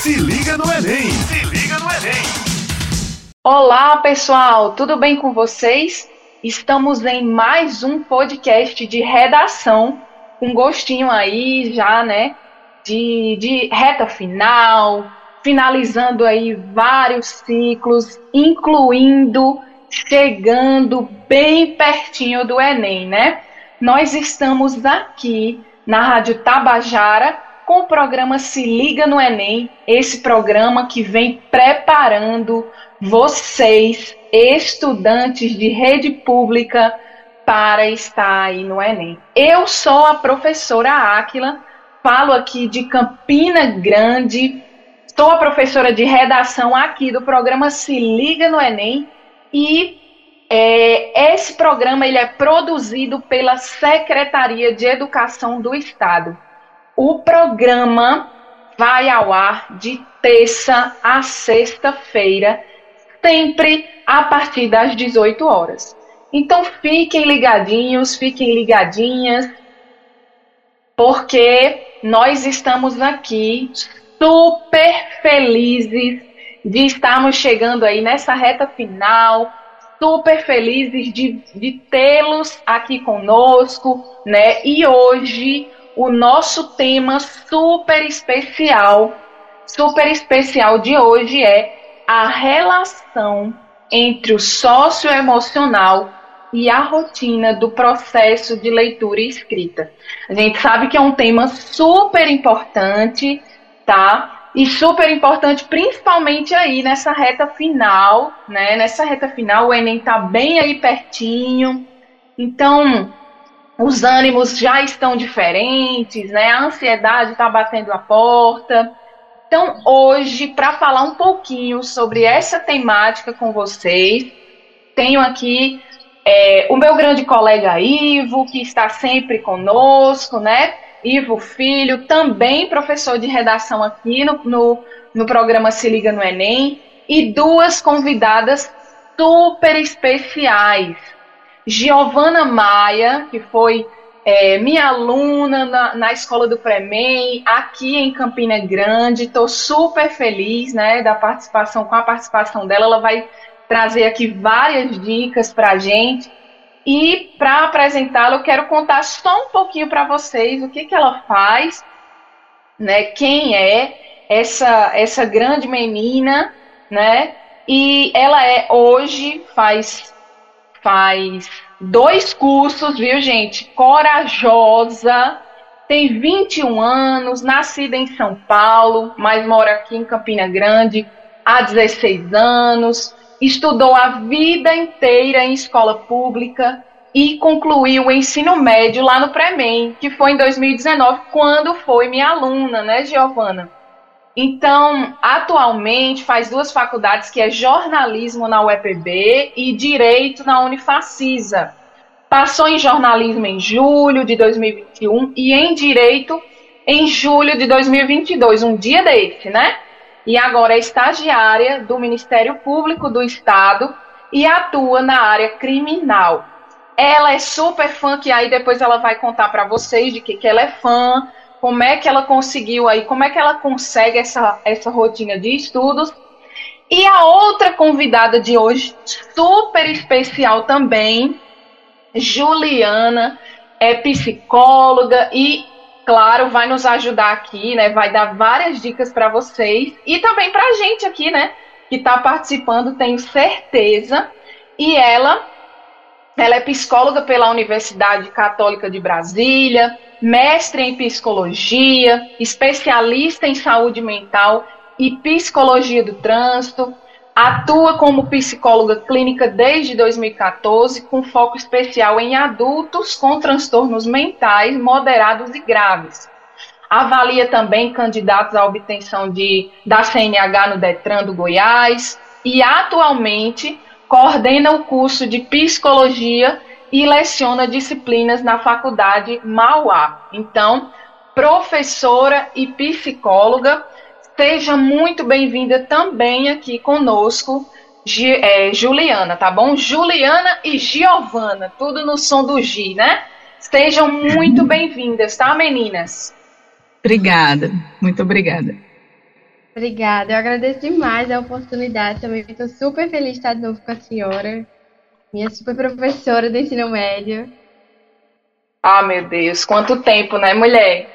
Se liga no Enem! Se liga no Enem! Olá, pessoal, tudo bem com vocês? Estamos em mais um podcast de redação, com gostinho aí já, né? De, de reta final, finalizando aí vários ciclos, incluindo chegando bem pertinho do Enem, né? Nós estamos aqui na Rádio Tabajara com o programa Se Liga no Enem, esse programa que vem preparando vocês, estudantes de rede pública, para estar aí no Enem. Eu sou a professora Áquila, falo aqui de Campina Grande, sou a professora de redação aqui do programa Se Liga no Enem e é, esse programa ele é produzido pela Secretaria de Educação do Estado. O programa vai ao ar de terça a sexta-feira, sempre a partir das 18 horas. Então fiquem ligadinhos, fiquem ligadinhas, porque nós estamos aqui super felizes de estarmos chegando aí nessa reta final, super felizes de, de tê-los aqui conosco, né? E hoje o nosso tema super especial, super especial de hoje é a relação entre o socioemocional e a rotina do processo de leitura e escrita. A gente sabe que é um tema super importante, tá? E super importante, principalmente aí nessa reta final, né? Nessa reta final, o Enem tá bem aí pertinho. Então, os ânimos já estão diferentes, né? A ansiedade está batendo a porta. Então, hoje, para falar um pouquinho sobre essa temática com vocês, tenho aqui é, o meu grande colega Ivo, que está sempre conosco, né? Ivo Filho, também professor de redação aqui no, no, no programa Se Liga no Enem, e duas convidadas super especiais. Giovana Maia, que foi é, minha aluna na, na escola do Premem, aqui em Campina Grande. Estou super feliz né, da participação, com a participação dela. Ela vai trazer aqui várias dicas para a gente. E para apresentá-la, eu quero contar só um pouquinho para vocês o que, que ela faz, né? Quem é essa essa grande menina, né? E ela é hoje faz faz dois cursos, viu, gente? Corajosa, tem 21 anos, nascida em São Paulo, mas mora aqui em Campina Grande há 16 anos estudou a vida inteira em escola pública e concluiu o ensino médio lá no Premem, que foi em 2019, quando foi minha aluna, né, Giovana? Então, atualmente faz duas faculdades, que é jornalismo na UEPB e direito na Unifacisa. Passou em jornalismo em julho de 2021 e em direito em julho de 2022, um dia desse, né? e agora é estagiária do Ministério Público do Estado e atua na área criminal. Ela é super fã, que aí depois ela vai contar para vocês de que, que ela é fã, como é que ela conseguiu aí, como é que ela consegue essa, essa rotina de estudos. E a outra convidada de hoje, super especial também, Juliana, é psicóloga e claro, vai nos ajudar aqui, né? Vai dar várias dicas para vocês e também para a gente aqui, né? Que está participando, tenho certeza. E ela, ela é psicóloga pela Universidade Católica de Brasília, mestre em psicologia, especialista em saúde mental e psicologia do trânsito Atua como psicóloga clínica desde 2014, com foco especial em adultos com transtornos mentais moderados e graves. Avalia também candidatos à obtenção de, da CNH no Detran do Goiás e atualmente coordena o curso de psicologia e leciona disciplinas na faculdade Mauá. Então, professora e psicóloga Seja muito bem-vinda também aqui conosco, é, Juliana, tá bom? Juliana e Giovana, tudo no som do G, né? Sejam muito bem-vindas, tá, meninas? Obrigada, muito obrigada. Obrigada, eu agradeço demais a oportunidade. Também estou super feliz de estar de novo com a senhora, minha super professora do ensino médio. Ah, meu Deus, quanto tempo, né, mulher?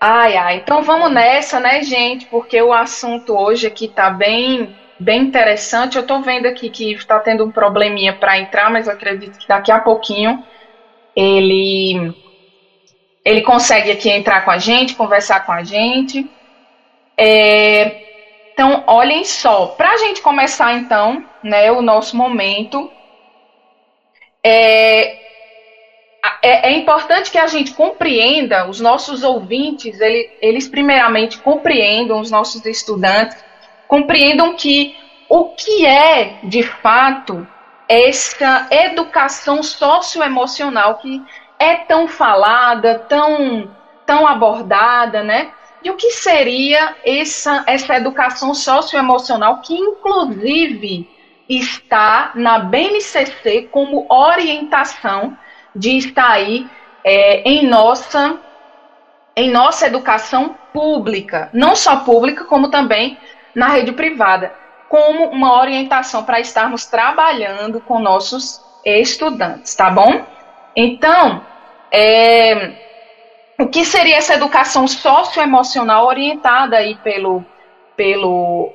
Ai, ai. Então vamos nessa, né, gente? Porque o assunto hoje aqui tá bem, bem interessante. Eu tô vendo aqui que está tendo um probleminha para entrar, mas acredito que daqui a pouquinho ele ele consegue aqui entrar com a gente, conversar com a gente. É, então, olhem só, para a gente começar então, né, o nosso momento, é, é, é, importante que a gente compreenda, os nossos ouvintes, ele, eles primeiramente compreendam, os nossos estudantes, compreendam que o que é, de fato, essa educação socioemocional que é tão falada, tão, tão abordada, né? E o que seria essa, essa educação socioemocional que, inclusive, está na BNCC como orientação de estar aí é, em nossa em nossa educação pública, não só pública, como também na rede privada, como uma orientação para estarmos trabalhando com nossos estudantes, tá bom? Então, é, o que seria essa educação socioemocional orientada aí pelo, pelo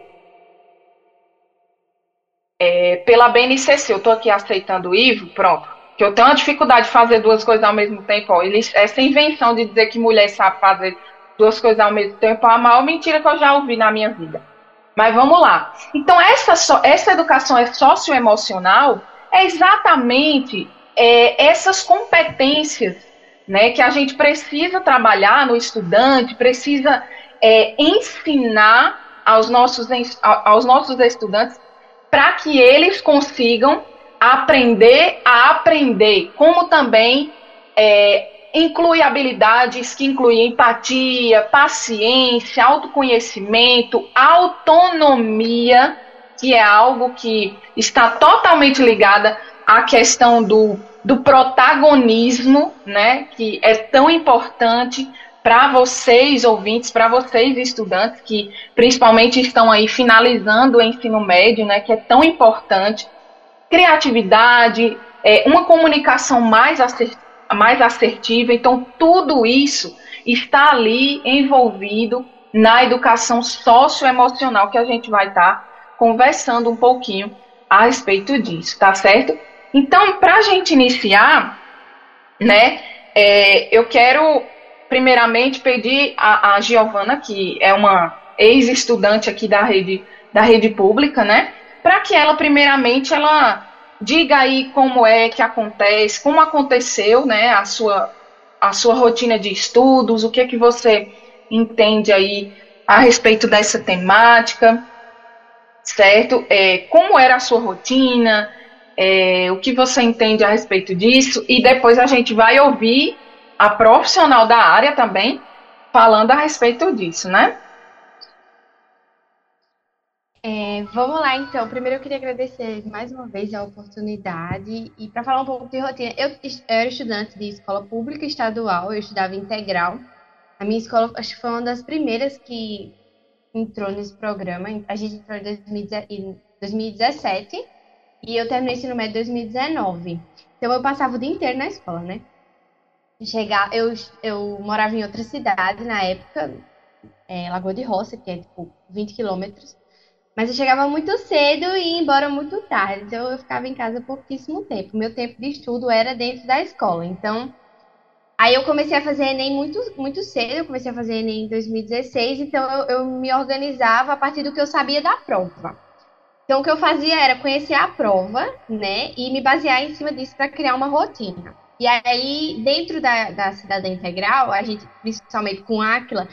é, pela BNCC? Eu estou aqui aceitando o Ivo, pronto. Que eu tenho uma dificuldade de fazer duas coisas ao mesmo tempo. Ó. Essa invenção de dizer que mulher sabe fazer duas coisas ao mesmo tempo é a maior mentira que eu já ouvi na minha vida. Mas vamos lá. Então, essa, essa educação é socioemocional é exatamente é, essas competências né, que a gente precisa trabalhar no estudante, precisa é, ensinar aos nossos, aos nossos estudantes para que eles consigam aprender a aprender, como também é, inclui habilidades que incluem empatia, paciência, autoconhecimento, autonomia, que é algo que está totalmente ligada à questão do do protagonismo, né, que é tão importante para vocês, ouvintes, para vocês, estudantes, que principalmente estão aí finalizando o ensino médio, né, que é tão importante. Criatividade, é, uma comunicação mais, mais assertiva. Então, tudo isso está ali envolvido na educação socioemocional que a gente vai estar tá conversando um pouquinho a respeito disso, tá certo? Então, para a gente iniciar, né, é, eu quero primeiramente pedir a, a Giovana, que é uma ex-estudante aqui da rede, da rede pública, né, para que ela primeiramente ela diga aí como é que acontece, como aconteceu, né, a sua a sua rotina de estudos, o que é que você entende aí a respeito dessa temática, certo? É, como era a sua rotina, é, o que você entende a respeito disso, e depois a gente vai ouvir a profissional da área também falando a respeito disso, né? É, vamos lá, então. Primeiro eu queria agradecer mais uma vez a oportunidade e para falar um pouco de rotina. Eu, eu, era estudante de escola pública estadual, eu estudava integral. A minha escola acho que foi uma das primeiras que entrou nesse programa. A gente entrou em 2017 e eu terminei o ensino médio em 2019. Então eu passava o dia inteiro na escola, né? Chegar, eu, eu morava em outra cidade na época, é, Lagoa de Roça, que é tipo 20 quilômetros. Mas eu chegava muito cedo e ia embora muito tarde. Então eu ficava em casa pouquíssimo tempo. Meu tempo de estudo era dentro da escola. Então, aí eu comecei a fazer Enem muito, muito cedo. Eu comecei a fazer Enem em 2016. Então eu, eu me organizava a partir do que eu sabia da prova. Então, o que eu fazia era conhecer a prova, né, e me basear em cima disso para criar uma rotina. E aí, dentro da, da cidadã integral, a gente, principalmente com Aquila,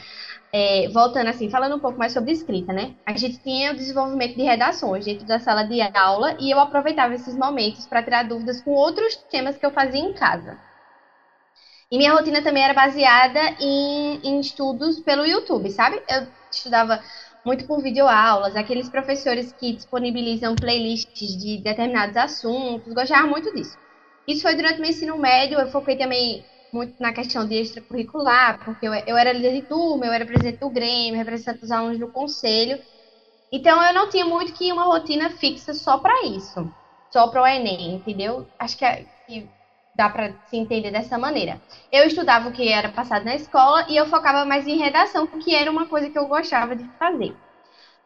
é, voltando assim, falando um pouco mais sobre escrita, né? A gente tinha o desenvolvimento de redações dentro da sala de aula e eu aproveitava esses momentos para tirar dúvidas com outros temas que eu fazia em casa. E minha rotina também era baseada em, em estudos pelo YouTube, sabe? Eu estudava muito por videoaulas, aqueles professores que disponibilizam playlists de determinados assuntos, gostava muito disso. Isso foi durante o meu ensino médio, eu foquei também muito na questão de extracurricular, porque eu, eu era líder de turma, eu era presidente do Grêmio, representante dos alunos do conselho. Então eu não tinha muito que uma rotina fixa só para isso, só para o Enem, entendeu? Acho que, é, que dá para se entender dessa maneira. Eu estudava o que era passado na escola e eu focava mais em redação, que era uma coisa que eu gostava de fazer.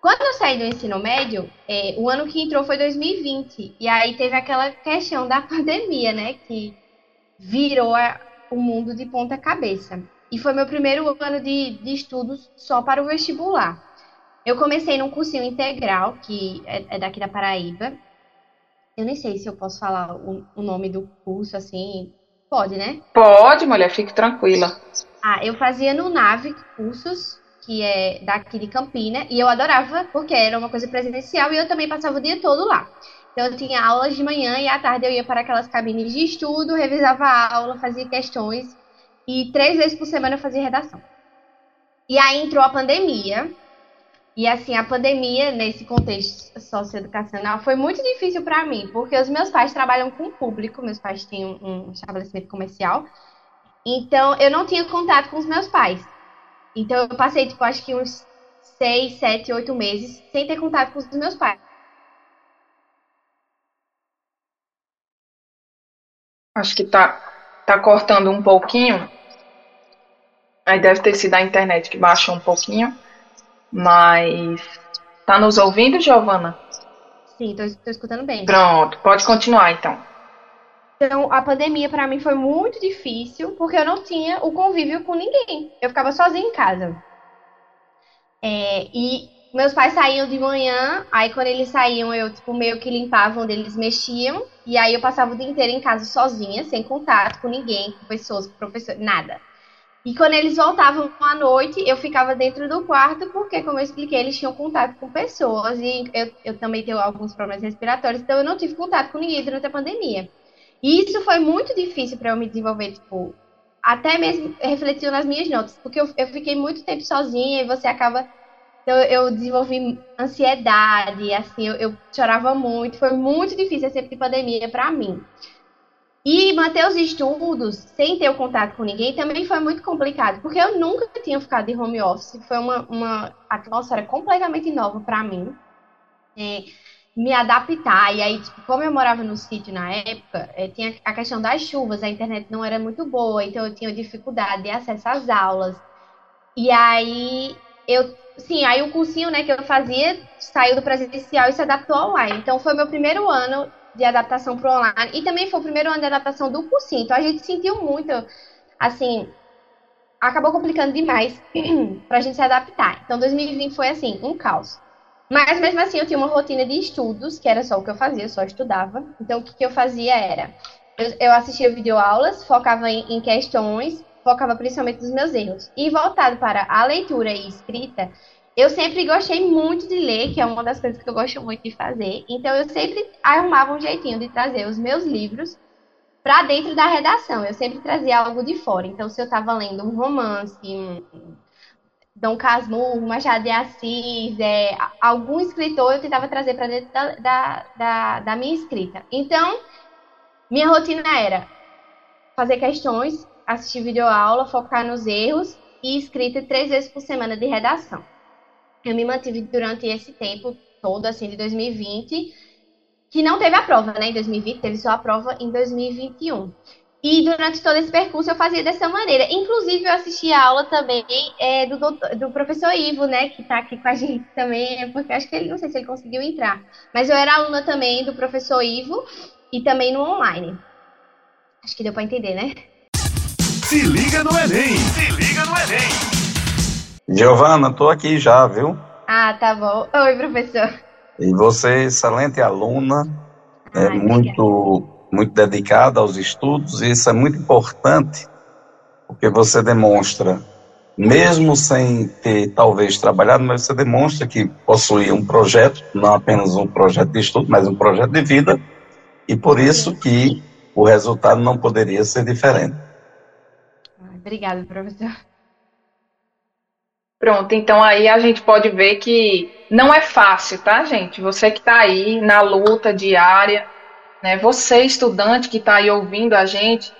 Quando eu saí do ensino médio, é, o ano que entrou foi 2020. E aí teve aquela questão da pandemia, né? Que virou a, o mundo de ponta cabeça. E foi meu primeiro ano de, de estudos só para o vestibular. Eu comecei num cursinho integral, que é, é daqui da Paraíba. Eu nem sei se eu posso falar o, o nome do curso, assim. Pode, né? Pode, mulher, fique tranquila. Ah, eu fazia no NAVE cursos que é daqui de Campina, e eu adorava, porque era uma coisa presencial e eu também passava o dia todo lá. Então eu tinha aulas de manhã e à tarde eu ia para aquelas cabines de estudo, revisava a aula, fazia questões e três vezes por semana eu fazia redação. E aí entrou a pandemia. E assim, a pandemia nesse contexto socioeducacional foi muito difícil para mim, porque os meus pais trabalham com o público, meus pais têm um estabelecimento comercial. Então eu não tinha contato com os meus pais. Então eu passei, tipo, acho que uns seis, sete, oito meses sem ter contato com os meus pais. Acho que tá, tá cortando um pouquinho. Aí deve ter sido a internet que baixou um pouquinho. Mas. Tá nos ouvindo, Giovana? Sim, tô, tô escutando bem. Pronto, pode continuar então. Então, a pandemia para mim foi muito difícil, porque eu não tinha o convívio com ninguém. Eu ficava sozinha em casa. É, e meus pais saíam de manhã, aí quando eles saíam, eu, tipo, meio que limpava onde eles mexiam, e aí eu passava o dia inteiro em casa sozinha, sem contato com ninguém, com pessoas, com professores, nada. E quando eles voltavam à noite, eu ficava dentro do quarto, porque, como eu expliquei, eles tinham contato com pessoas, e eu, eu também tenho alguns problemas respiratórios, então eu não tive contato com ninguém durante a pandemia. E isso foi muito difícil para eu me desenvolver, tipo, até mesmo refletindo nas minhas notas, porque eu, eu fiquei muito tempo sozinha e você acaba. Então, eu desenvolvi ansiedade, assim, eu, eu chorava muito, foi muito difícil de pandemia para mim. E manter os estudos sem ter o contato com ninguém também foi muito complicado, porque eu nunca tinha ficado de home office, foi uma, uma atmosfera completamente nova para mim. É, me adaptar. E aí, tipo, como eu morava no sítio na época, é, tinha a questão das chuvas, a internet não era muito boa, então eu tinha dificuldade de acesso às aulas. E aí, eu, sim, aí o cursinho, né, que eu fazia saiu do presencial e se adaptou online. Então, foi meu primeiro ano de adaptação para online e também foi o primeiro ano de adaptação do cursinho. Então, a gente sentiu muito, assim, acabou complicando demais para a gente se adaptar. Então, 2020 foi assim, um caos. Mas mesmo assim eu tinha uma rotina de estudos, que era só o que eu fazia, eu só estudava. Então o que, que eu fazia era, eu, eu assistia videoaulas, focava em, em questões, focava principalmente nos meus erros. E voltado para a leitura e escrita, eu sempre gostei muito de ler, que é uma das coisas que eu gosto muito de fazer. Então eu sempre arrumava um jeitinho de trazer os meus livros para dentro da redação. Eu sempre trazia algo de fora. Então se eu estava lendo um romance, um, Dom Casmurro, Machado de Assis, é, algum escritor eu tentava trazer para dentro da, da, da, da, minha escrita. Então, minha rotina era fazer questões, assistir videoaula, focar nos erros e escrita três vezes por semana de redação. Eu me mantive durante esse tempo todo, assim, de 2020, que não teve a prova, né? Em 2020, teve só a prova em 2021. E durante todo esse percurso eu fazia dessa maneira. Inclusive, eu assisti a aula também é, do, doutor, do professor Ivo, né? Que está aqui com a gente também, porque acho que ele não sei se ele conseguiu entrar. Mas eu era aluna também do professor Ivo e também no online. Acho que deu para entender, né? Se liga no Enem! Se liga no Enem! Giovana, tô aqui já, viu? Ah, tá bom. Oi, professor. E você, excelente aluna, é muito muito dedicada aos estudos, e isso é muito importante, porque você demonstra, mesmo sem ter talvez trabalhado, mas você demonstra que possui um projeto, não apenas um projeto de estudo, mas um projeto de vida, e por isso que o resultado não poderia ser diferente. Obrigada, professor. Pronto, então aí a gente pode ver que não é fácil, tá, gente? Você que está aí na luta diária, né? Você, estudante que está aí ouvindo a gente,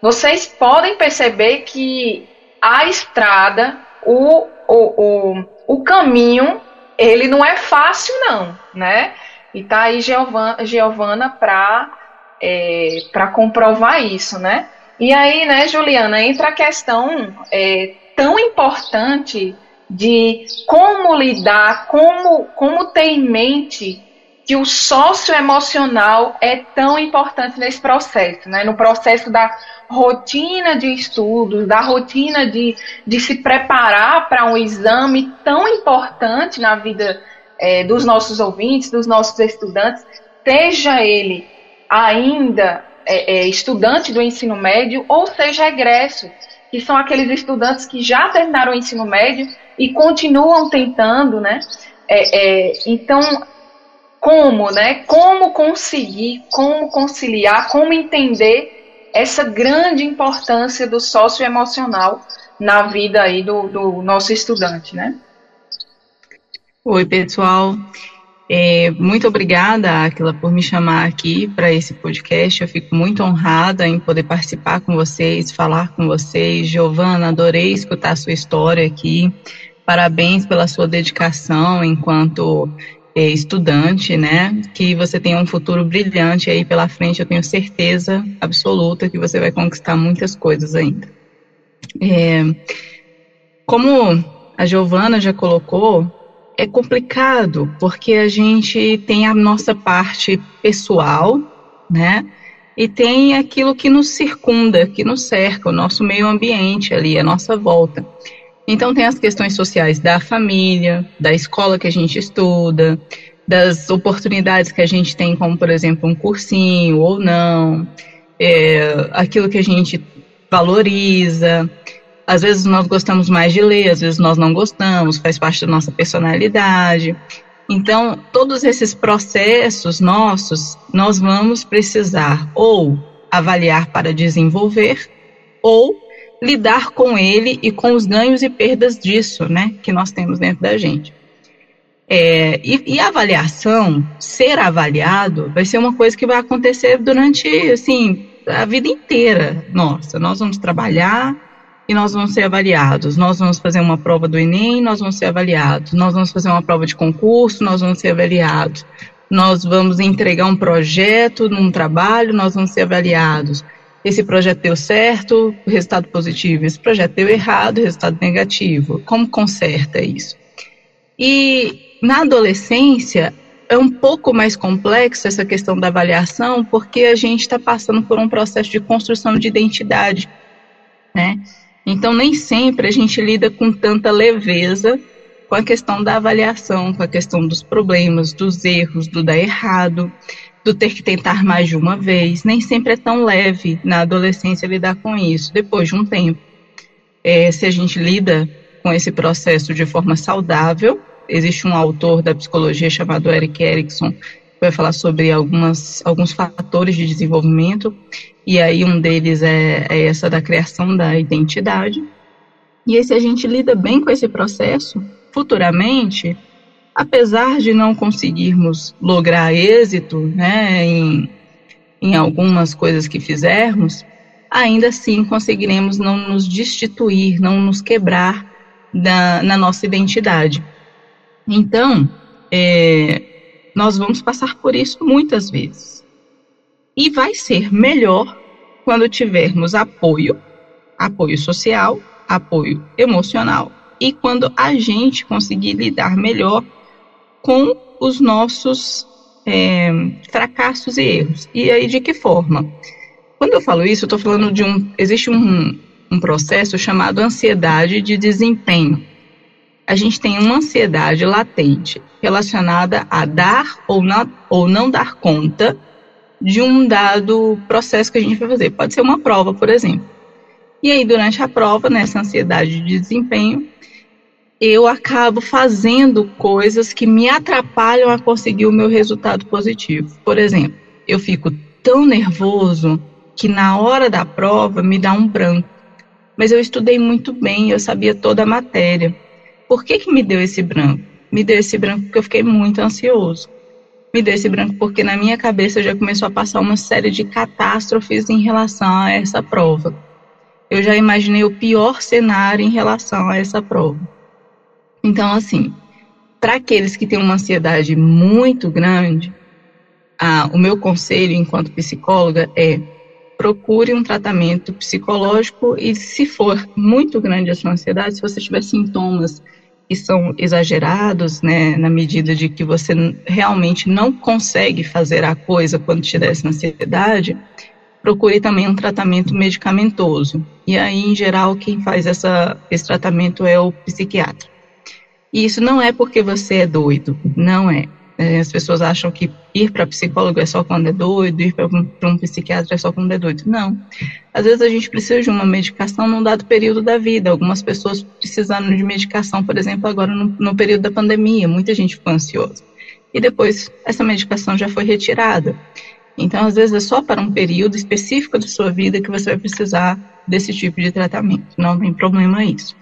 vocês podem perceber que a estrada, o, o, o, o caminho, ele não é fácil, não, né? E tá aí Giovana, Giovana para é, comprovar isso, né? E aí, né, Juliana, entra a questão é, tão importante de como lidar, como, como ter em mente que o socioemocional é tão importante nesse processo, né? No processo da rotina de estudos, da rotina de, de se preparar para um exame tão importante na vida é, dos nossos ouvintes, dos nossos estudantes, seja ele ainda é, é, estudante do ensino médio ou seja egresso, que são aqueles estudantes que já terminaram o ensino médio e continuam tentando, né? É, é, então, como, né? Como conseguir, como conciliar, como entender essa grande importância do socioemocional na vida aí do, do nosso estudante, né? Oi, pessoal. É, muito obrigada, Aquila, por me chamar aqui para esse podcast. Eu fico muito honrada em poder participar com vocês, falar com vocês. Giovana, adorei escutar a sua história aqui. Parabéns pela sua dedicação enquanto é, estudante, né? Que você tenha um futuro brilhante aí pela frente. Eu tenho certeza absoluta que você vai conquistar muitas coisas ainda. É, como a Giovana já colocou, é complicado porque a gente tem a nossa parte pessoal, né? E tem aquilo que nos circunda, que nos cerca, o nosso meio ambiente ali, a nossa volta. Então, tem as questões sociais da família, da escola que a gente estuda, das oportunidades que a gente tem, como, por exemplo, um cursinho ou não, é, aquilo que a gente valoriza. Às vezes nós gostamos mais de ler, às vezes nós não gostamos, faz parte da nossa personalidade. Então, todos esses processos nossos, nós vamos precisar ou avaliar para desenvolver, ou lidar com ele e com os ganhos e perdas disso, né, que nós temos dentro da gente. É, e, e, avaliação, ser avaliado, vai ser uma coisa que vai acontecer durante, assim, a vida inteira nossa. Nós vamos trabalhar e nós vamos ser avaliados. Nós vamos fazer uma prova do Enem, nós vamos ser avaliados. Nós vamos fazer uma prova de concurso, nós vamos ser avaliados. Nós vamos entregar um projeto num trabalho, nós vamos ser avaliados esse projeto deu certo, resultado positivo, esse projeto deu errado, resultado negativo. Como conserta isso? E na adolescência é um pouco mais complexa essa questão da avaliação, porque a gente está passando por um processo de construção de identidade, né? Então nem sempre a gente lida com tanta leveza com a questão da avaliação, com a questão dos problemas, dos erros, do dar errado do ter que tentar mais de uma vez. Nem sempre é tão leve na adolescência lidar com isso, depois de um tempo. É, se a gente lida com esse processo de forma saudável, existe um autor da psicologia chamado Eric Erickson, que vai falar sobre algumas, alguns fatores de desenvolvimento, e aí um deles é, é essa da criação da identidade. E aí, se a gente lida bem com esse processo, futuramente, apesar de não conseguirmos lograr êxito né, em, em algumas coisas que fizermos, ainda assim conseguiremos não nos destituir, não nos quebrar da, na nossa identidade. Então, é, nós vamos passar por isso muitas vezes. E vai ser melhor quando tivermos apoio, apoio social, apoio emocional, e quando a gente conseguir lidar melhor com os nossos é, fracassos e erros. E aí, de que forma? Quando eu falo isso, eu estou falando de um. Existe um, um processo chamado ansiedade de desempenho. A gente tem uma ansiedade latente relacionada a dar ou não, ou não dar conta de um dado processo que a gente vai fazer. Pode ser uma prova, por exemplo. E aí, durante a prova, nessa ansiedade de desempenho, eu acabo fazendo coisas que me atrapalham a conseguir o meu resultado positivo. Por exemplo, eu fico tão nervoso que na hora da prova me dá um branco. Mas eu estudei muito bem, eu sabia toda a matéria. Por que, que me deu esse branco? Me deu esse branco porque eu fiquei muito ansioso. me deu esse branco porque na minha cabeça já começou a passar uma série de catástrofes em relação a essa prova. Eu já imaginei o pior cenário em relação a essa prova. Então, assim, para aqueles que têm uma ansiedade muito grande, ah, o meu conselho enquanto psicóloga é procure um tratamento psicológico e se for muito grande a sua ansiedade, se você tiver sintomas que são exagerados, né, na medida de que você realmente não consegue fazer a coisa quando te der essa ansiedade, procure também um tratamento medicamentoso. E aí, em geral, quem faz essa, esse tratamento é o psiquiatra. E isso não é porque você é doido, não é. É, as pessoas acham que ir para psicólogo é só quando é doido, ir para um, psiquiatra é só quando é doido. Não. Às vezes a gente precisa de uma medicação num dado período da vida. Algumas pessoas precisaram de medicação, por exemplo, agora no, no período da pandemia. Muita gente ficou ansiosa. E depois essa medicação já foi retirada. Então, às vezes, é só para um período específico da sua vida que você vai precisar desse tipo de tratamento. Não tem problema isso.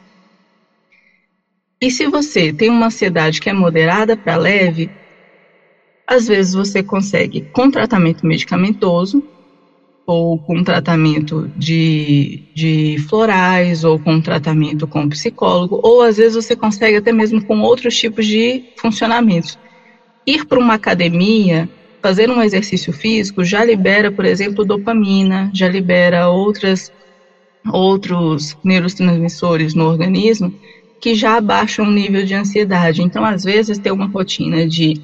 E se você tem uma ansiedade que é moderada para leve, às vezes você consegue com tratamento medicamentoso, ou com tratamento de, de florais, ou com tratamento com psicólogo, ou às vezes você consegue até mesmo com outros tipos de funcionamentos. Ir para uma academia, fazer um exercício físico, já libera, por exemplo, dopamina, já libera outras, outros neurotransmissores no organismo que já abaixam o nível de ansiedade. Então, às vezes, ter uma rotina de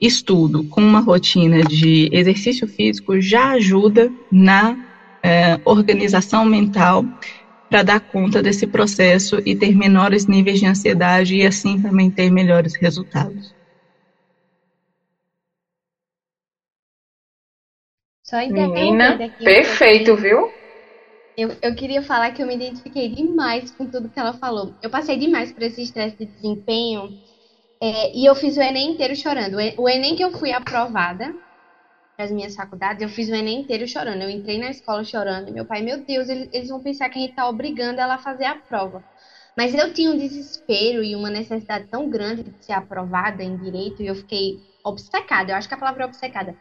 estudo com uma rotina de exercício físico já ajuda na é, organização mental para dar conta desse processo e ter menores níveis de ansiedade e assim também ter melhores resultados. Só Menina, perfeito, viu? Eu, eu queria falar que eu me identifiquei demais com tudo que ela falou. Eu passei demais por esse estresse de desempenho é, e eu fiz o Enem inteiro chorando. O Enem que eu fui aprovada para as minhas faculdades, eu fiz o Enem inteiro chorando. Eu entrei na escola chorando. Meu pai, meu Deus, eles, eles vão pensar que a gente está obrigando ela a fazer a prova. Mas eu tinha um desespero e uma necessidade tão grande de ser aprovada em direito e eu fiquei obcecada. Eu acho que a palavra é obcecada.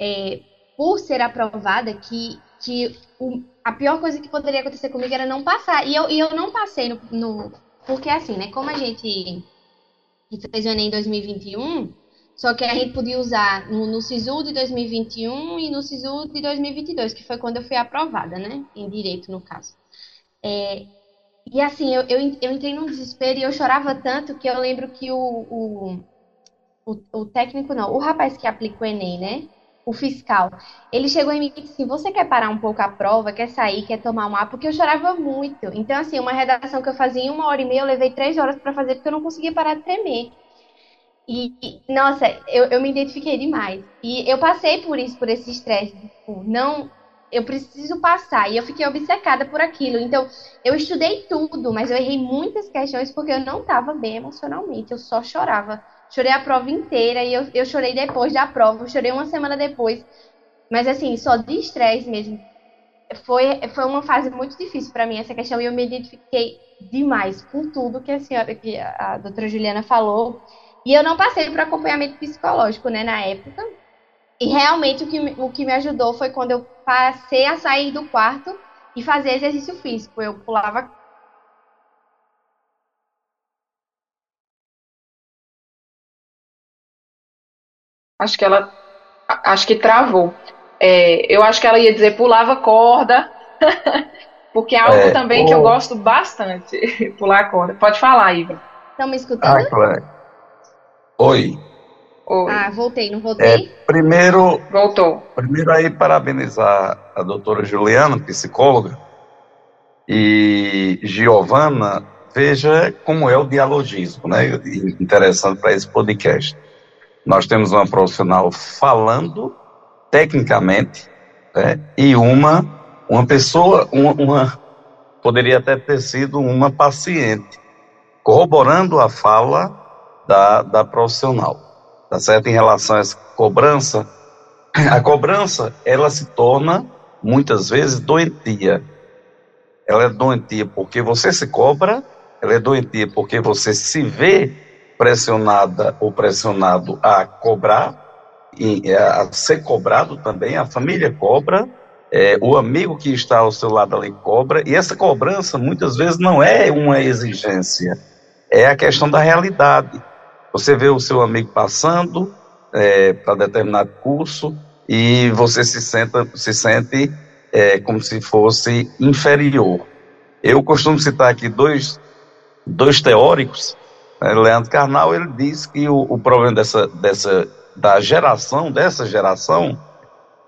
É, por ser aprovada, que, que o, a pior coisa que poderia acontecer comigo era não passar. E eu, e eu não passei no, no. Porque assim, né? Como a gente que fez o Enem em 2021, só que a gente podia usar no, no SISU de 2021 e no SISU de 2022, que foi quando eu fui aprovada, né? Em direito, no caso. É, e assim, eu, eu, eu, entrei num desespero e eu chorava tanto que eu lembro que o, o, o, o técnico, não, o rapaz que aplica o Enem, né? O fiscal. Ele chegou em mim e disse assim: Você quer parar um pouco a prova, quer sair, quer tomar um ar? Porque eu chorava muito. Então, assim, uma redação que eu fazia em uma hora e meia, eu levei três horas para fazer porque eu não conseguia parar de tremer. E, nossa, eu, eu me identifiquei demais. E eu passei por isso, por esse estresse. Tipo, não, eu preciso passar. E eu fiquei obcecada por aquilo. Então, eu estudei tudo, mas eu errei muitas questões porque eu não estava bem emocionalmente. Eu só chorava. Chorei a prova inteira e eu, eu chorei depois da prova, eu chorei uma semana depois. Mas assim, só de estresse mesmo. Foi, foi uma fase muito difícil para mim essa questão e eu me identifiquei demais com tudo que a senhora, que a, a doutora Juliana falou. E eu não passei por acompanhamento psicológico, né, na época. E realmente o que, o que me ajudou foi quando eu passei a sair do quarto e fazer exercício físico. Eu pulava Acho que ela. Acho que travou. É, eu acho que ela ia dizer pulava corda, porque é algo é, também que eu gosto bastante, pular corda. Pode falar, Iva. Estão me escutando? Ah, claro. Oi. Oi. Ah, voltei, não voltei? É, primeiro. Voltou. Primeiro aí parabenizar a doutora Juliana, psicóloga, e Giovana, veja como é o dialogismo, né? Interessante para esse podcast. Nós temos uma profissional falando tecnicamente né, e uma, uma pessoa, uma, uma, poderia até ter sido uma paciente, corroborando a fala da, da profissional, tá certo? Em relação a essa cobrança, a cobrança, ela se torna, muitas vezes, doentia. Ela é doentia porque você se cobra, ela é doentia porque você se vê pressionada ou pressionado a cobrar, a ser cobrado também, a família cobra, é, o amigo que está ao seu lado ali cobra, e essa cobrança muitas vezes não é uma exigência, é a questão da realidade. Você vê o seu amigo passando é, para determinado curso e você se, senta, se sente é, como se fosse inferior. Eu costumo citar aqui dois, dois teóricos. Né? Leandro Carnal ele diz que o, o problema dessa, dessa, da geração, dessa geração,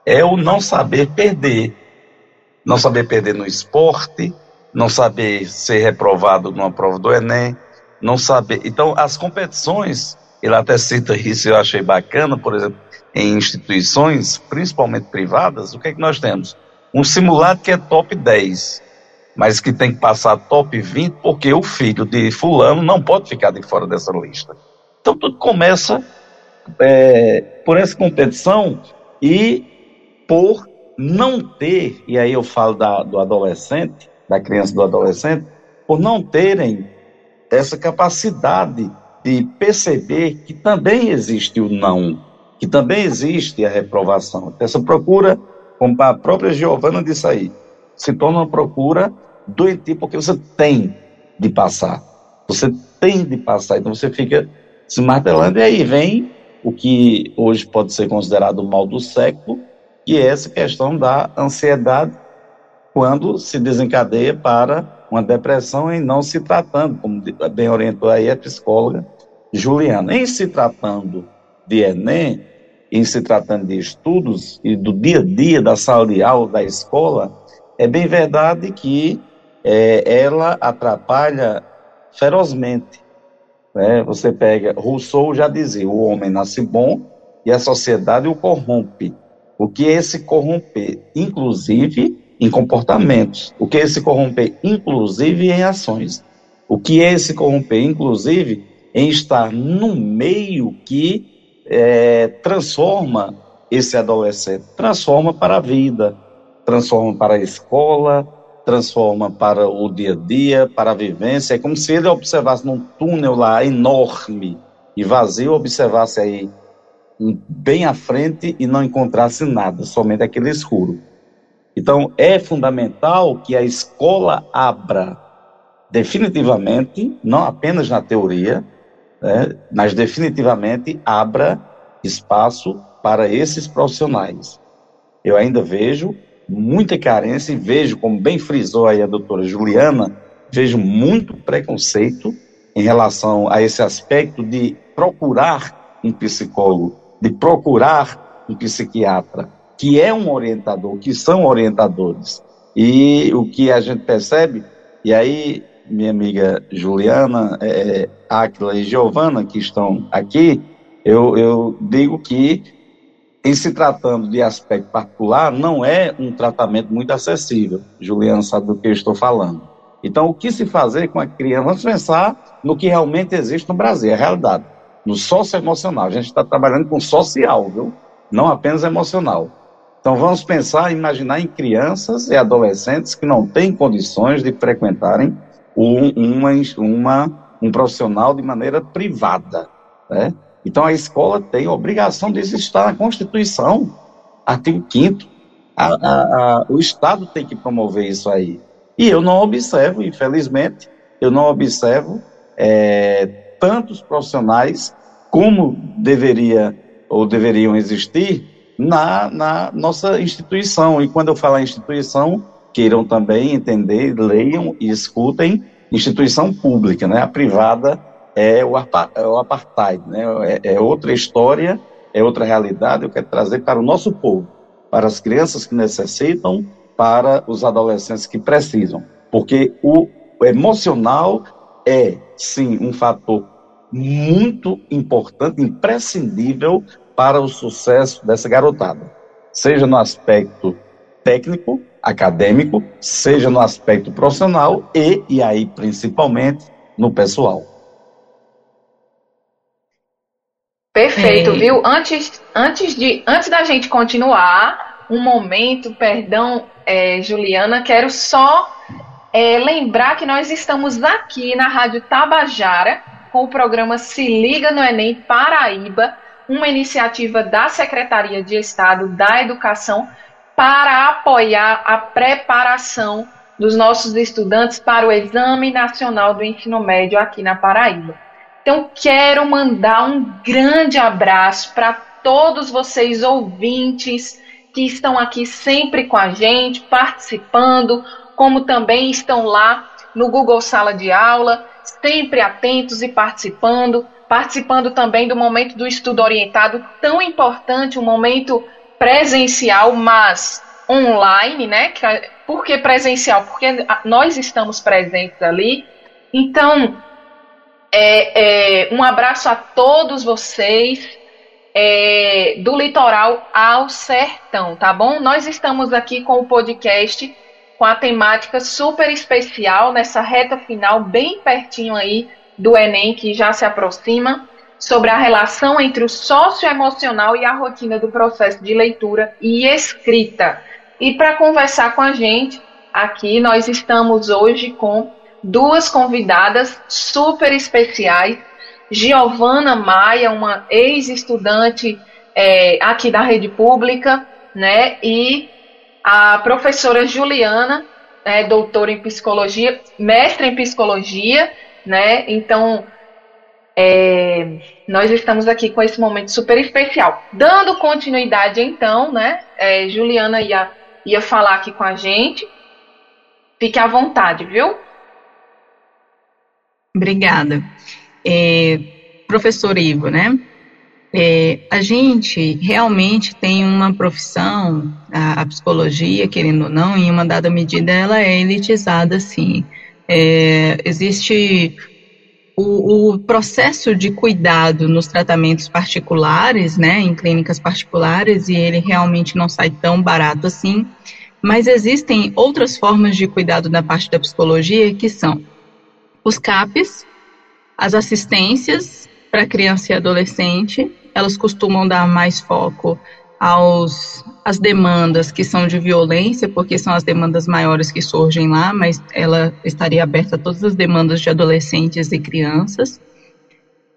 é o não saber perder. Não saber perder no esporte, não saber ser reprovado numa prova do Enem, não saber. Então, as competições, ele até cita isso, eu achei bacana, por exemplo, em instituições, principalmente privadas, o que é que nós temos? Um simulado que é top 10, mas que tem que passar top 20, porque o filho de Fulano não pode ficar de fora dessa lista. Então, tudo começa é, por essa competição e por não ter, e aí eu falo da, do adolescente, da criança do adolescente, por não terem essa capacidade de perceber que também existe o não, que também existe a reprovação. Essa procura, como a própria Giovana disse aí, se torna uma procura doentia porque você tem de passar. Você tem de passar, então você fica se martelando e aí vem o que hoje pode ser considerado o mal do século, que é essa questão da ansiedade quando se desencadeia para uma depressão em não se tratando, como bem orientou aí a psicóloga Juliana. Em se tratando de Enem, em se tratando de estudos e do dia a dia da sala de aula, da escola, é bem verdade que é, ela atrapalha ferozmente. Né? Você pega, Rousseau já dizia, o homem nasce bom e a sociedade o corrompe. O que é esse corromper? Inclusive em comportamentos. O que é esse corromper? Inclusive em ações. O que é esse corromper? Inclusive em estar no meio que é, transforma esse adolescente, transforma para a vida, transforma para a escola, transforma para o dia a dia, para a vivência. É como se ele observasse num túnel lá enorme e vazio, observasse aí bem à frente e não encontrasse nada, somente aquele escuro. Então, é fundamental que a escola abra definitivamente, não apenas na teoria, né, mas definitivamente abra espaço para esses profissionais. Eu ainda vejo muita carência e vejo, como bem frisou aí a doutora Juliana, vejo muito preconceito em relação a esse aspecto de procurar um psicólogo de procurar um psiquiatra, que é um orientador, que são orientadores. E o que a gente percebe, e aí minha amiga Juliana, é, Áquila e Giovana, que estão aqui, eu, eu digo que, em se tratando de aspecto particular, não é um tratamento muito acessível. Juliana sabe do que eu estou falando. Então, o que se fazer com a criança? Vamos pensar no que realmente existe no Brasil, é a realidade no socioemocional. A gente está trabalhando com social, viu? Não apenas emocional. Então vamos pensar, imaginar em crianças e adolescentes que não têm condições de frequentarem um, uma, uma, um profissional de maneira privada. Né? Então a escola tem a obrigação disso estar na Constituição, artigo 5 a, a, a, o Estado tem que promover isso aí. E eu não observo, infelizmente, eu não observo é, tantos profissionais como deveria ou deveriam existir na, na nossa instituição. E quando eu falar instituição, queiram também entender, leiam e escutem instituição pública, né? A privada é o, é o apartheid, né? É, é, outra história, é outra realidade. Eu quero trazer para o nosso povo, para as crianças que necessitam, para os adolescentes que precisam, porque o emocional é sim um fator muito importante, imprescindível para o sucesso dessa garotada, seja no aspecto técnico, acadêmico, seja no aspecto profissional e, e aí principalmente, no pessoal. Perfeito, é. viu? Antes, antes, de, antes da gente continuar, um momento, perdão, é, Juliana, quero só é, lembrar que nós estamos aqui na Rádio Tabajara com o programa Se Liga no Enem Paraíba, uma iniciativa da Secretaria de Estado da Educação para apoiar a preparação dos nossos estudantes para o Exame Nacional do Ensino Médio aqui na Paraíba. Então, quero mandar um grande abraço para todos vocês ouvintes que estão aqui sempre com a gente, participando, como também estão lá no Google Sala de Aula, sempre atentos e participando, participando também do momento do estudo orientado, tão importante, um momento presencial, mas online, né? Por que presencial? Porque nós estamos presentes ali. Então, é, é, um abraço a todos vocês é, do litoral ao sertão, tá bom? Nós estamos aqui com o podcast com a temática super especial nessa reta final, bem pertinho aí do Enem que já se aproxima, sobre a relação entre o socioemocional e a rotina do processo de leitura e escrita. E para conversar com a gente aqui, nós estamos hoje com duas convidadas super especiais. Giovana Maia, uma ex-estudante é, aqui da rede pública, né? E a professora Juliana, é, doutora em psicologia, mestre em psicologia, né? Então, é, nós estamos aqui com esse momento super especial. Dando continuidade, então, né? É, Juliana ia ia falar aqui com a gente. Fique à vontade, viu? Obrigada. É, professor Ivo, né? É, a gente realmente tem uma profissão, a, a, psicologia, querendo ou não, em uma dada medida, ela é elitizada, sim. É, existe o, o, processo de cuidado nos tratamentos particulares, né, em clínicas particulares, e ele realmente não sai tão barato assim, mas existem outras formas de cuidado na parte da psicologia que são os CAPs, as assistências para criança e adolescente, elas costumam dar mais foco aos as demandas que são de violência, porque são as demandas maiores que surgem lá, mas ela estaria aberta a todas as demandas de adolescentes e crianças.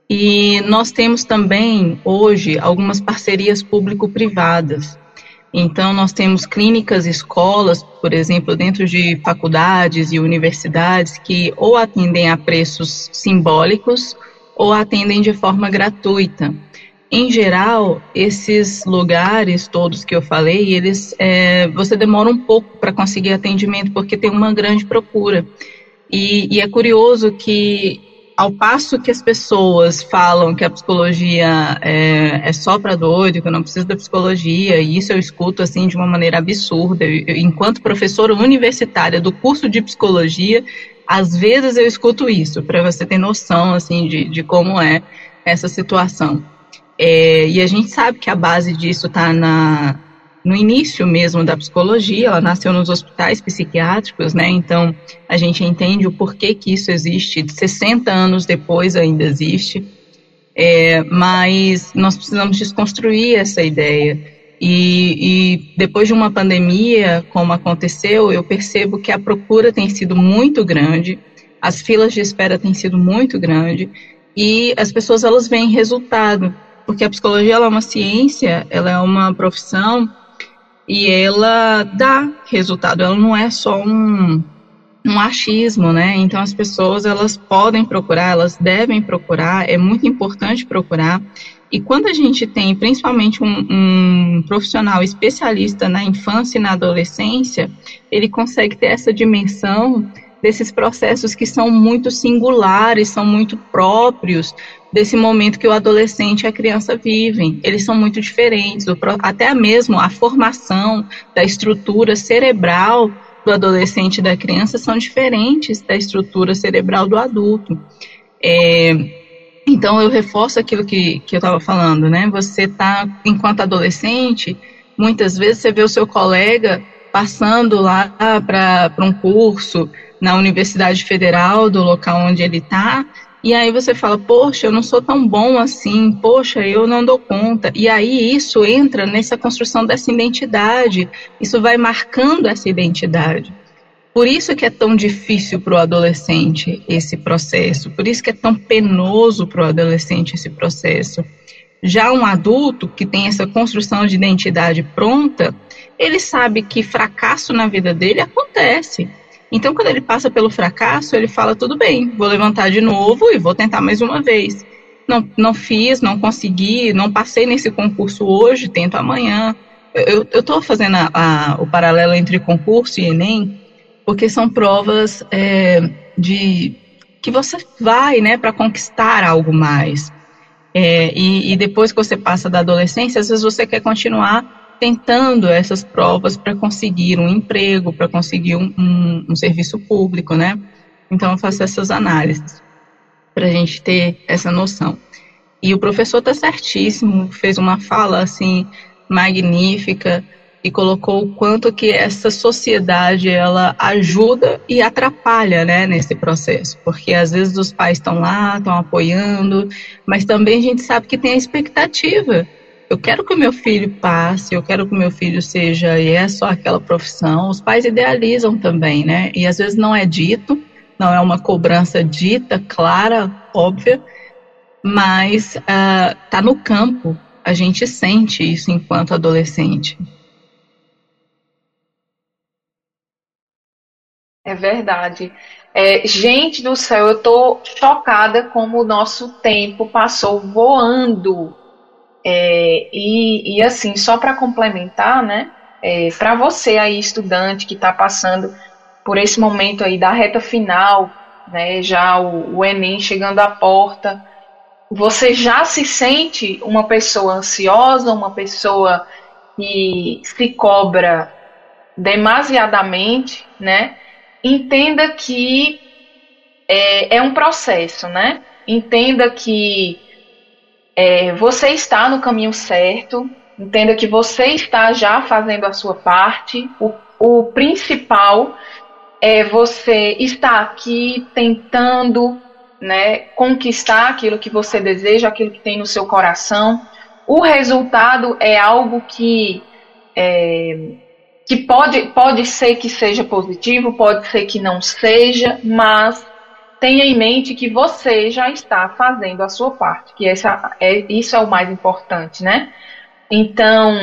E nós temos também hoje algumas parcerias público-privadas. Então, nós temos clínicas, escolas, por exemplo, dentro de faculdades e universidades, que ou atendem a preços simbólicos ou atendem de forma gratuita. Em geral, esses lugares todos que eu falei, eles é, você demora um pouco para conseguir atendimento porque tem uma grande procura. E, e, é curioso que, ao passo que as pessoas falam que a psicologia é, é só para doido, que eu não preciso da psicologia, e isso eu escuto assim de uma maneira absurda. Eu, enquanto professora universitária do curso de psicologia, às vezes eu escuto isso, para você ter noção assim de, de como é essa situação. É, e a gente sabe que a base disso está no início mesmo da psicologia, ela nasceu nos hospitais psiquiátricos, né? Então a gente entende o porquê que isso existe, 60 anos depois ainda existe, é, mas nós precisamos desconstruir essa ideia. E, e depois de uma pandemia, como aconteceu, eu percebo que a procura tem sido muito grande, as filas de espera têm sido muito grandes e as pessoas elas veem resultado porque a psicologia é uma ciência, ela é uma profissão e ela dá resultado, ela não é só um, um achismo, né? Então as pessoas elas podem procurar, elas devem procurar, é muito importante procurar. E quando a gente tem principalmente um, um profissional especialista na infância e na adolescência, ele consegue ter essa dimensão desses processos que são muito singulares, são muito próprios desse momento que o adolescente e a criança vivem. Eles são muito diferentes, até mesmo a formação da estrutura cerebral do adolescente e da criança são diferentes da estrutura cerebral do adulto. É, então, eu reforço aquilo que, que eu estava falando, né? Você está, enquanto adolescente, muitas vezes você vê o seu colega passando lá para um curso na Universidade Federal do local onde ele está, e aí você fala, poxa, eu não sou tão bom assim, poxa, eu não dou conta. E aí isso entra nessa construção dessa identidade, isso vai marcando essa identidade. Por isso que é tão difícil para o adolescente esse processo, por isso que é tão penoso para o adolescente esse processo. Já um adulto que tem essa construção de identidade pronta, ele sabe que fracasso na vida dele acontece. Então, quando ele passa pelo fracasso, ele fala: tudo bem, vou levantar de novo e vou tentar mais uma vez. Não, não fiz, não consegui, não passei nesse concurso hoje, tento amanhã. Eu estou fazendo a, a, o paralelo entre concurso e Enem, porque são provas é, de que você vai né, para conquistar algo mais. É, e, e depois que você passa da adolescência, às vezes você quer continuar tentando essas provas para conseguir um emprego, para conseguir um, um, um, serviço público, né? Então eu faço essas análises para a gente ter essa noção. E o professor está certíssimo, fez uma fala assim magnífica e colocou o quanto que essa sociedade ela ajuda e atrapalha, né, nesse processo, porque às vezes os pais estão lá, estão apoiando, mas também a gente sabe que tem a expectativa. Eu quero que o meu filho passe, eu quero que o meu filho seja e é só aquela profissão. Os pais idealizam também, né? E às vezes não é dito, não é uma cobrança dita, clara, óbvia, mas uh, tá no campo. A gente sente isso enquanto adolescente. É verdade. É, gente do céu, eu tô chocada como o nosso tempo passou voando. É, e, e, assim, só para complementar, né? É, para você aí, estudante que está passando por esse momento aí da reta final, né? Já o, o Enem chegando à porta, você já se sente uma pessoa ansiosa, uma pessoa que se cobra demasiadamente, né? entenda que é, é um processo, né? Entenda que é, você está no caminho certo, entenda que você está já fazendo a sua parte. O, o principal é você estar aqui tentando né, conquistar aquilo que você deseja, aquilo que tem no seu coração. O resultado é algo que é, que pode, pode ser que seja positivo, pode ser que não seja, mas tenha em mente que você já está fazendo a sua parte, que essa é, isso é o mais importante, né? Então,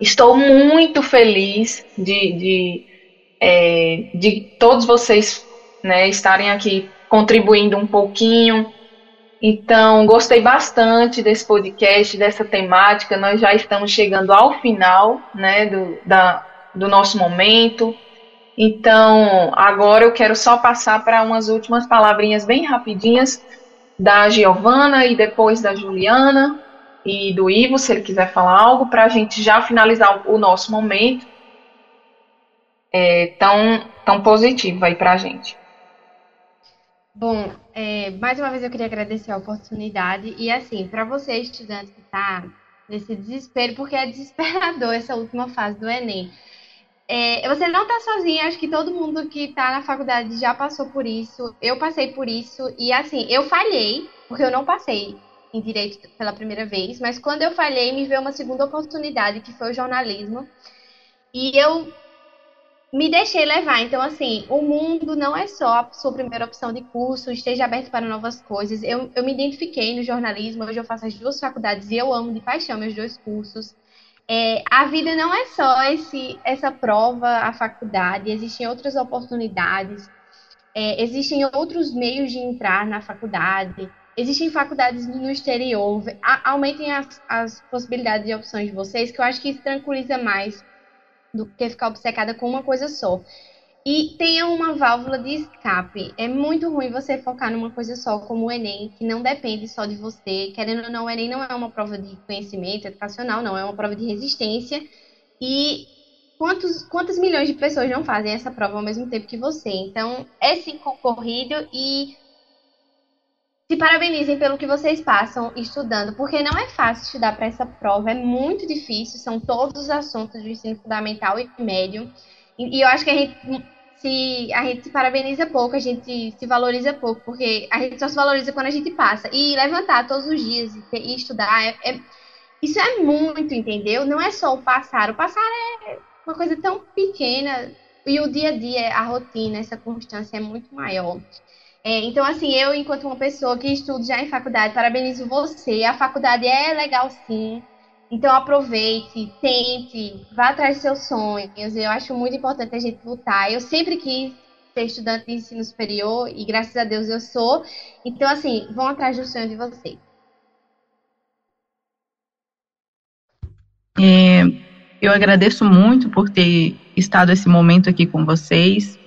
estou muito feliz de, de, é, de todos vocês né, estarem aqui contribuindo um pouquinho então, gostei bastante desse podcast, dessa temática. Nós já estamos chegando ao final né, do, da, do nosso momento. Então, agora eu quero só passar para umas últimas palavrinhas bem rapidinhas da Giovana e depois da Juliana e do Ivo, se ele quiser falar algo, para a gente já finalizar o nosso momento é, tão, tão positivo aí para a gente. Bom, é, mais uma vez eu queria agradecer a oportunidade. E assim, para você, estudante que está nesse desespero, porque é desesperador essa última fase do Enem. É, você não está sozinha, acho que todo mundo que está na faculdade já passou por isso. Eu passei por isso. E assim, eu falhei, porque eu não passei em direito pela primeira vez, mas quando eu falhei, me veio uma segunda oportunidade, que foi o jornalismo. E eu me deixei levar. Então, assim, o mundo não é só a sua primeira opção de curso, esteja aberto para novas coisas. Eu, eu me identifiquei no jornalismo, hoje eu faço as duas faculdades e eu amo de paixão meus dois cursos. É, a vida não é só esse, essa prova, a faculdade, existem outras oportunidades, é, existem outros meios de entrar na faculdade, existem faculdades no exterior, a, aumentem as, as possibilidades e opções de vocês, que eu acho que isso tranquiliza mais do que ficar obcecada com uma coisa só. E tenha uma válvula de escape. É muito ruim você focar numa coisa só, como o Enem, que não depende só de você. Querendo ou não, o Enem não é uma prova de conhecimento educacional, não, é uma prova de resistência. E quantos, quantas milhões de pessoas não fazem essa prova ao mesmo tempo que você? Então, é sim concorrido e se parabenizem pelo que vocês passam estudando, porque não é fácil estudar para essa prova, é muito difícil, são todos os assuntos do ensino fundamental e médio. E, eu acho que a gente se a gente se parabeniza pouco, a gente se valoriza pouco, porque a gente só se valoriza quando a gente passa. E levantar todos os dias e, estudar, é, é, isso é muito, entendeu? Não é só o passar. O passar é uma coisa tão pequena e o dia a dia, a rotina, essa constância é muito maior. É, então, assim, eu, enquanto uma pessoa que estudo já em faculdade, parabenizo você. A faculdade é legal, sim. Então, aproveite, tente, vá atrás dos seus sonhos. Eu acho muito importante a gente lutar. Eu sempre quis ser estudante de ensino superior e, graças a Deus, eu sou. Então, assim, vão atrás do sonho de vocês. É, eu agradeço muito por ter estado esse momento aqui com vocês.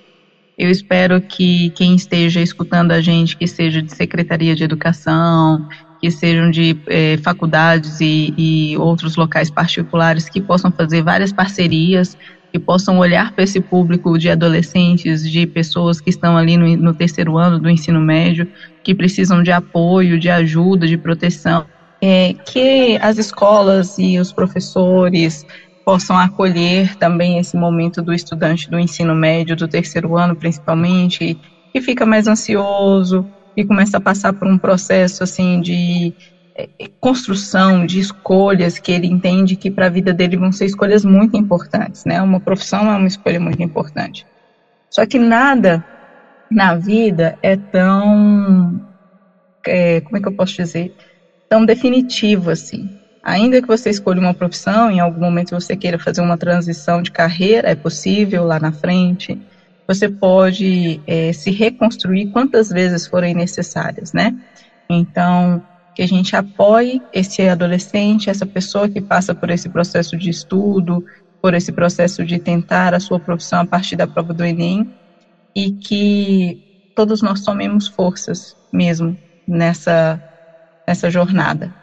Eu espero que quem esteja escutando a gente, que seja de Secretaria de Educação, que sejam de é, faculdades e, e outros locais particulares, que possam fazer várias parcerias, que possam olhar para esse público de adolescentes, de pessoas que estão ali no, no terceiro ano do ensino médio, que precisam de apoio, de ajuda, de proteção. É, que as escolas e os professores, possam acolher também esse momento do estudante do ensino médio, do terceiro ano principalmente, que fica mais ansioso e começa a passar por um processo assim de é, construção de escolhas que ele entende que para a vida dele vão ser escolhas muito importantes, né? Uma profissão é uma escolha muito importante. Só que nada na vida é tão, é, como é que eu posso dizer, tão definitivo assim. Ainda que você escolha uma profissão, em algum momento você queira fazer uma transição de carreira, é possível lá na frente. Você pode é, se reconstruir quantas vezes forem necessárias, né? Então, que a gente apoie esse adolescente, essa pessoa que passa por esse processo de estudo, por esse processo de tentar a sua profissão a partir da prova do Enem, e que todos nós tomemos forças mesmo nessa, nessa jornada.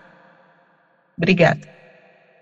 Obrigada.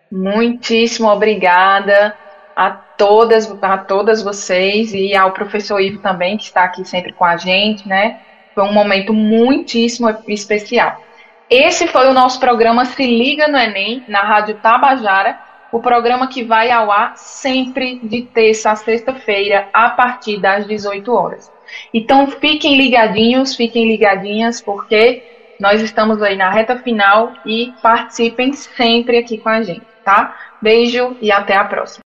Muitíssimo obrigada a todas, a todas vocês e ao professor Ivo também, que está aqui sempre com a gente, né? Foi um momento muitíssimo especial. Esse foi o nosso programa Se Liga no Enem, na Rádio Tabajara, o programa que vai ao ar sempre de terça a sexta-feira, a partir das 18 horas. Então fiquem ligadinhos, fiquem ligadinhas, porque nós estamos aí na reta final e participem sempre aqui com a gente, tá? Beijo e até a próxima.